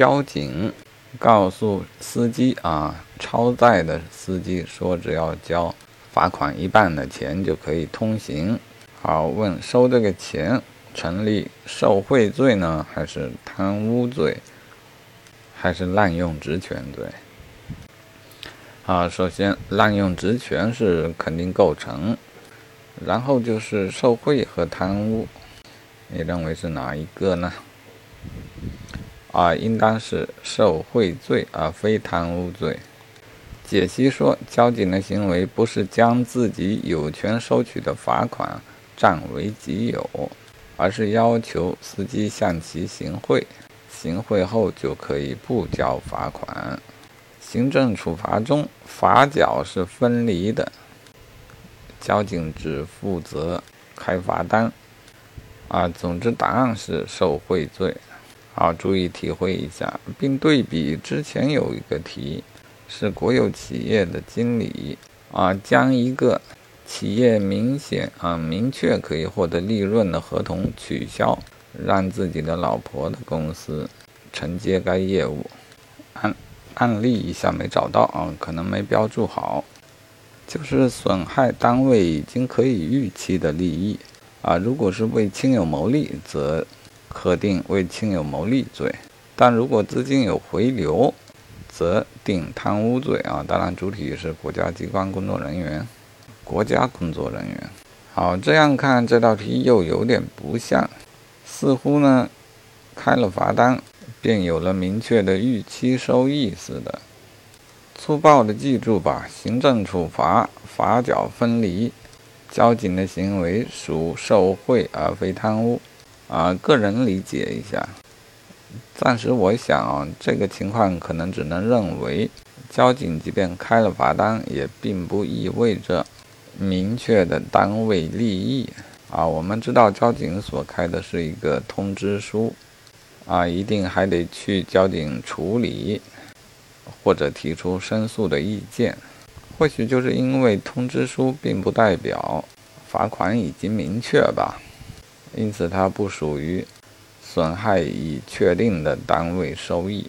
交警告诉司机啊，超载的司机说，只要交罚款一半的钱就可以通行。好，问收这个钱成立受贿罪呢，还是贪污罪，还是滥用职权罪？啊，首先滥用职权是肯定构成，然后就是受贿和贪污，你认为是哪一个呢？啊，应当是受贿罪，而非贪污罪。解析说，交警的行为不是将自己有权收取的罚款占为己有，而是要求司机向其行贿，行贿后就可以不交罚款。行政处罚中，罚缴是分离的，交警只负责开罚单。啊，总之答案是受贿罪。好，注意体会一下，并对比之前有一个题，是国有企业的经理啊，将一个企业明显啊明确可以获得利润的合同取消，让自己的老婆的公司承接该业务。案案例一下没找到啊，可能没标注好，就是损害单位已经可以预期的利益啊，如果是为亲友谋利，则。可定为亲友谋利罪，但如果资金有回流，则定贪污罪啊。当然，主体是国家机关工作人员，国家工作人员。好，这样看这道题又有点不像，似乎呢，开了罚单便有了明确的预期收益似的。粗暴的记住吧，行政处罚罚缴分离，交警的行为属受贿而非贪污。啊，个人理解一下。暂时我想啊，这个情况可能只能认为，交警即便开了罚单，也并不意味着明确的单位利益啊。我们知道，交警所开的是一个通知书啊，一定还得去交警处理，或者提出申诉的意见。或许就是因为通知书并不代表罚款已经明确吧。因此，它不属于损害已确定的单位收益。